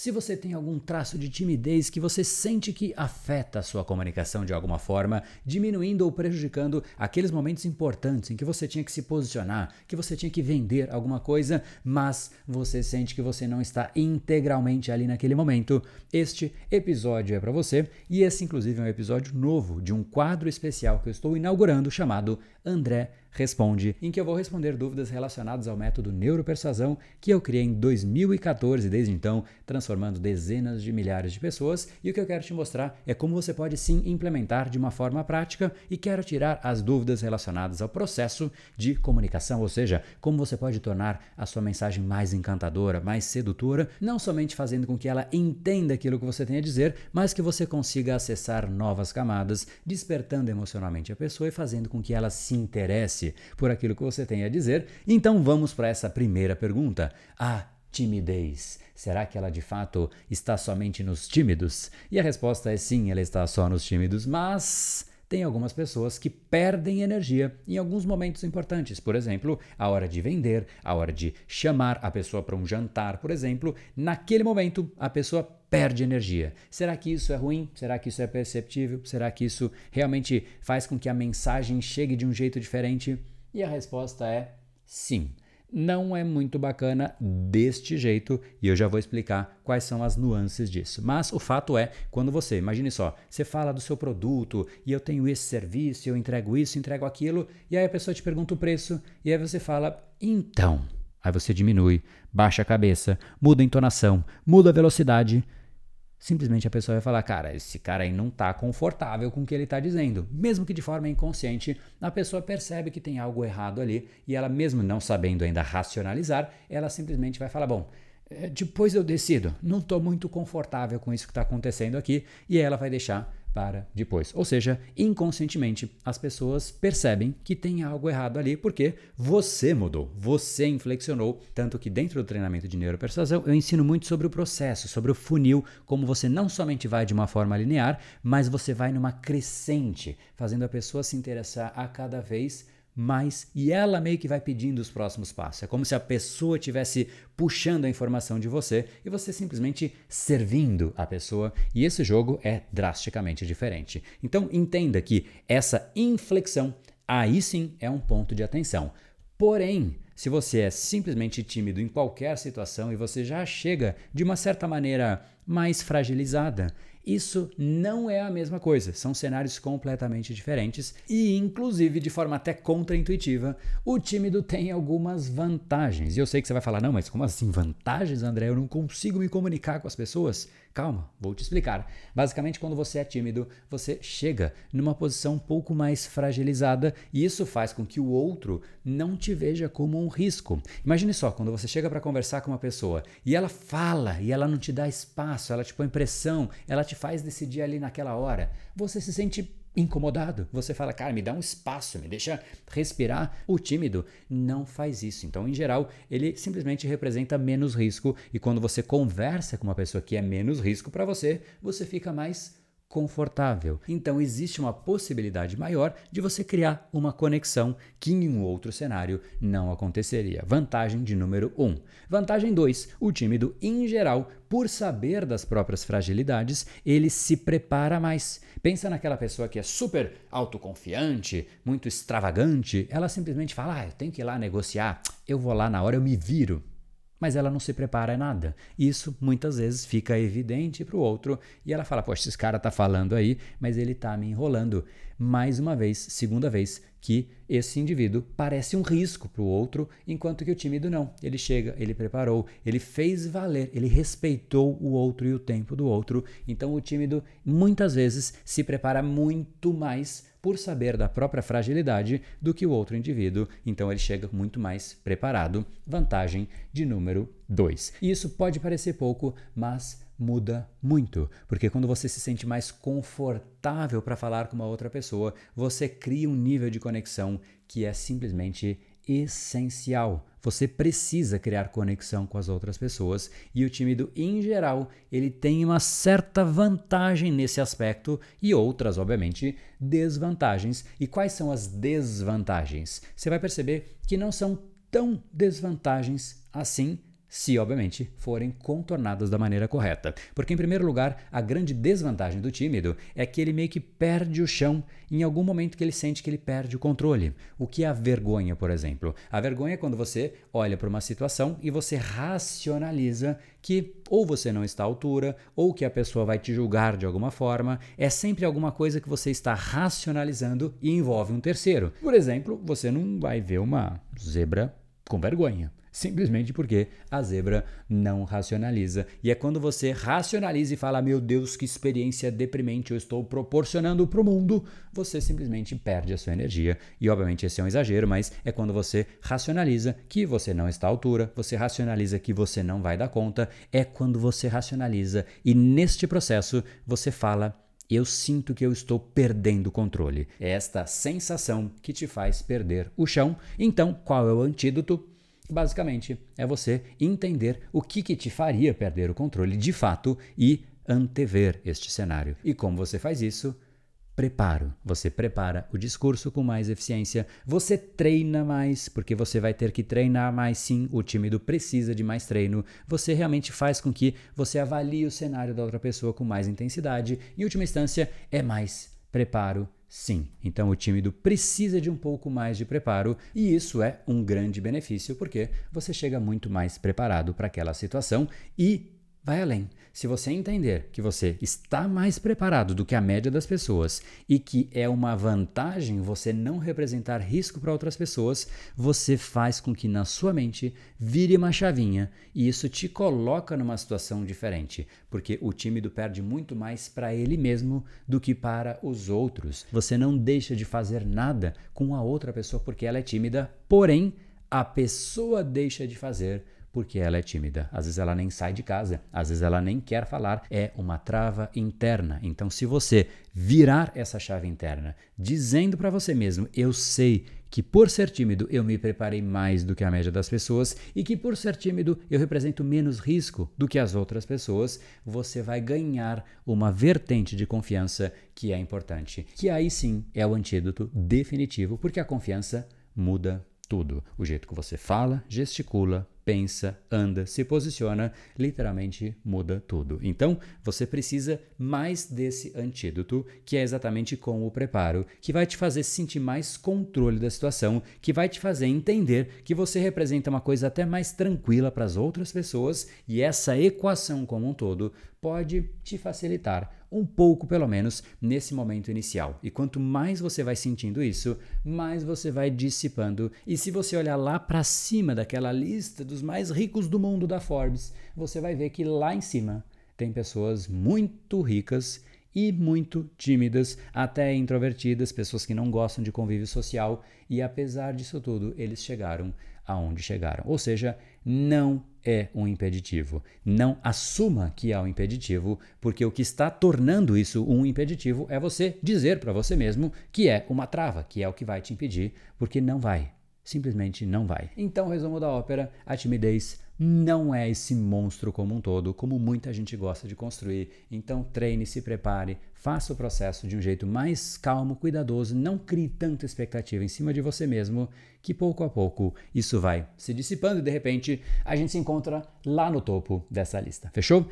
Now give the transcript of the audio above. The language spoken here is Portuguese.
Se você tem algum traço de timidez que você sente que afeta a sua comunicação de alguma forma, diminuindo ou prejudicando aqueles momentos importantes em que você tinha que se posicionar, que você tinha que vender alguma coisa, mas você sente que você não está integralmente ali naquele momento, este episódio é para você. E esse inclusive é um episódio novo de um quadro especial que eu estou inaugurando chamado André Responde, em que eu vou responder dúvidas relacionadas ao método neuropersuasão que eu criei em 2014 desde então, transformando dezenas de milhares de pessoas. E o que eu quero te mostrar é como você pode sim implementar de uma forma prática. E quero tirar as dúvidas relacionadas ao processo de comunicação, ou seja, como você pode tornar a sua mensagem mais encantadora, mais sedutora, não somente fazendo com que ela entenda aquilo que você tem a dizer, mas que você consiga acessar novas camadas, despertando emocionalmente a pessoa e fazendo com que ela se interesse interesse por aquilo que você tem a dizer. Então vamos para essa primeira pergunta. A timidez. Será que ela de fato está somente nos tímidos? E a resposta é sim, ela está só nos tímidos, mas tem algumas pessoas que perdem energia em alguns momentos importantes. Por exemplo, a hora de vender, a hora de chamar a pessoa para um jantar, por exemplo. Naquele momento, a pessoa perde energia. Será que isso é ruim? Será que isso é perceptível? Será que isso realmente faz com que a mensagem chegue de um jeito diferente? E a resposta é sim. Não é muito bacana deste jeito e eu já vou explicar quais são as nuances disso. Mas o fato é, quando você, imagine só, você fala do seu produto e eu tenho esse serviço, eu entrego isso, entrego aquilo, e aí a pessoa te pergunta o preço e aí você fala, então. Aí você diminui, baixa a cabeça, muda a entonação, muda a velocidade simplesmente a pessoa vai falar, cara, esse cara aí não está confortável com o que ele está dizendo. Mesmo que de forma inconsciente, a pessoa percebe que tem algo errado ali e ela, mesmo não sabendo ainda racionalizar, ela simplesmente vai falar, bom, é, depois eu decido, não estou muito confortável com isso que está acontecendo aqui, e ela vai deixar para depois. Ou seja, inconscientemente as pessoas percebem que tem algo errado ali porque você mudou, você inflexionou. Tanto que dentro do treinamento de neuropersuasão eu ensino muito sobre o processo, sobre o funil, como você não somente vai de uma forma linear, mas você vai numa crescente, fazendo a pessoa se interessar a cada vez mais e ela meio que vai pedindo os próximos passos. É como se a pessoa estivesse puxando a informação de você e você simplesmente servindo a pessoa, e esse jogo é drasticamente diferente. Então entenda que essa inflexão aí sim é um ponto de atenção. Porém, se você é simplesmente tímido em qualquer situação e você já chega de uma certa maneira mais fragilizada, isso não é a mesma coisa, são cenários completamente diferentes e, inclusive, de forma até contraintuitiva, o tímido tem algumas vantagens. E eu sei que você vai falar, não, mas como assim vantagens, André? Eu não consigo me comunicar com as pessoas. Calma, vou te explicar. Basicamente, quando você é tímido, você chega numa posição um pouco mais fragilizada e isso faz com que o outro não te veja como um risco. Imagine só, quando você chega para conversar com uma pessoa e ela fala e ela não te dá espaço, ela te põe pressão, ela te faz decidir ali naquela hora, você se sente incomodado. Você fala, cara, me dá um espaço, me deixa respirar. O tímido não faz isso. Então, em geral, ele simplesmente representa menos risco. E quando você conversa com uma pessoa que é menos risco para você, você fica mais confortável. Então existe uma possibilidade maior de você criar uma conexão que em um outro cenário não aconteceria. Vantagem de número 1. Um. Vantagem 2. O tímido, em geral, por saber das próprias fragilidades, ele se prepara mais. Pensa naquela pessoa que é super autoconfiante, muito extravagante, ela simplesmente fala: ah, eu tenho que ir lá negociar, eu vou lá na hora, eu me viro mas ela não se prepara nada. Isso muitas vezes fica evidente para o outro e ela fala: Poxa, esse cara está falando aí, mas ele está me enrolando. Mais uma vez, segunda vez, que esse indivíduo parece um risco para o outro, enquanto que o tímido não. Ele chega, ele preparou, ele fez valer, ele respeitou o outro e o tempo do outro. Então o tímido muitas vezes se prepara muito mais por saber da própria fragilidade do que o outro indivíduo, então ele chega muito mais preparado. Vantagem de número 2. Isso pode parecer pouco, mas muda muito, porque quando você se sente mais confortável para falar com uma outra pessoa, você cria um nível de conexão que é simplesmente essencial. Você precisa criar conexão com as outras pessoas e o tímido, em geral, ele tem uma certa vantagem nesse aspecto e outras, obviamente, desvantagens. E quais são as desvantagens? Você vai perceber que não são tão desvantagens assim se obviamente forem contornadas da maneira correta. Porque, em primeiro lugar, a grande desvantagem do tímido é que ele meio que perde o chão em algum momento que ele sente que ele perde o controle. O que é a vergonha, por exemplo? A vergonha é quando você olha para uma situação e você racionaliza que ou você não está à altura, ou que a pessoa vai te julgar de alguma forma. É sempre alguma coisa que você está racionalizando e envolve um terceiro. Por exemplo, você não vai ver uma zebra com vergonha simplesmente porque a zebra não racionaliza. E é quando você racionaliza e fala: Meu Deus, que experiência deprimente eu estou proporcionando para o mundo, você simplesmente perde a sua energia. E obviamente esse é um exagero, mas é quando você racionaliza que você não está à altura, você racionaliza que você não vai dar conta, é quando você racionaliza e neste processo você fala eu sinto que eu estou perdendo o controle. É esta sensação que te faz perder o chão. Então, qual é o antídoto? Basicamente, é você entender o que, que te faria perder o controle de fato e antever este cenário. E como você faz isso? Preparo. Você prepara o discurso com mais eficiência. Você treina mais, porque você vai ter que treinar mais sim. O tímido precisa de mais treino. Você realmente faz com que você avalie o cenário da outra pessoa com mais intensidade. Em última instância, é mais preparo Sim, então o tímido precisa de um pouco mais de preparo e isso é um grande benefício porque você chega muito mais preparado para aquela situação e vai além. Se você entender que você está mais preparado do que a média das pessoas e que é uma vantagem você não representar risco para outras pessoas, você faz com que na sua mente vire uma chavinha e isso te coloca numa situação diferente, porque o tímido perde muito mais para ele mesmo do que para os outros. Você não deixa de fazer nada com a outra pessoa porque ela é tímida, porém a pessoa deixa de fazer porque ela é tímida. Às vezes ela nem sai de casa, às vezes ela nem quer falar, é uma trava interna. Então, se você virar essa chave interna, dizendo para você mesmo: Eu sei que por ser tímido eu me preparei mais do que a média das pessoas e que por ser tímido eu represento menos risco do que as outras pessoas, você vai ganhar uma vertente de confiança que é importante. Que aí sim é o antídoto definitivo, porque a confiança muda tudo. O jeito que você fala, gesticula, pensa, anda, se posiciona, literalmente muda tudo. Então, você precisa mais desse antídoto, que é exatamente com o preparo, que vai te fazer sentir mais controle da situação, que vai te fazer entender que você representa uma coisa até mais tranquila para as outras pessoas e essa equação como um todo pode te facilitar um pouco, pelo menos, nesse momento inicial. E quanto mais você vai sentindo isso, mais você vai dissipando. E se você olhar lá para cima daquela lista dos mais ricos do mundo da Forbes, você vai ver que lá em cima tem pessoas muito ricas e muito tímidas, até introvertidas, pessoas que não gostam de convívio social, e apesar disso tudo, eles chegaram aonde chegaram. Ou seja, não é um impeditivo. Não assuma que é um impeditivo, porque o que está tornando isso um impeditivo é você dizer para você mesmo que é uma trava, que é o que vai te impedir, porque não vai. Simplesmente não vai. Então, resumo da ópera: a timidez não é esse monstro como um todo, como muita gente gosta de construir. Então treine, se prepare, faça o processo de um jeito mais calmo, cuidadoso, não crie tanta expectativa em cima de você mesmo, que pouco a pouco isso vai se dissipando e de repente a gente se encontra lá no topo dessa lista. Fechou?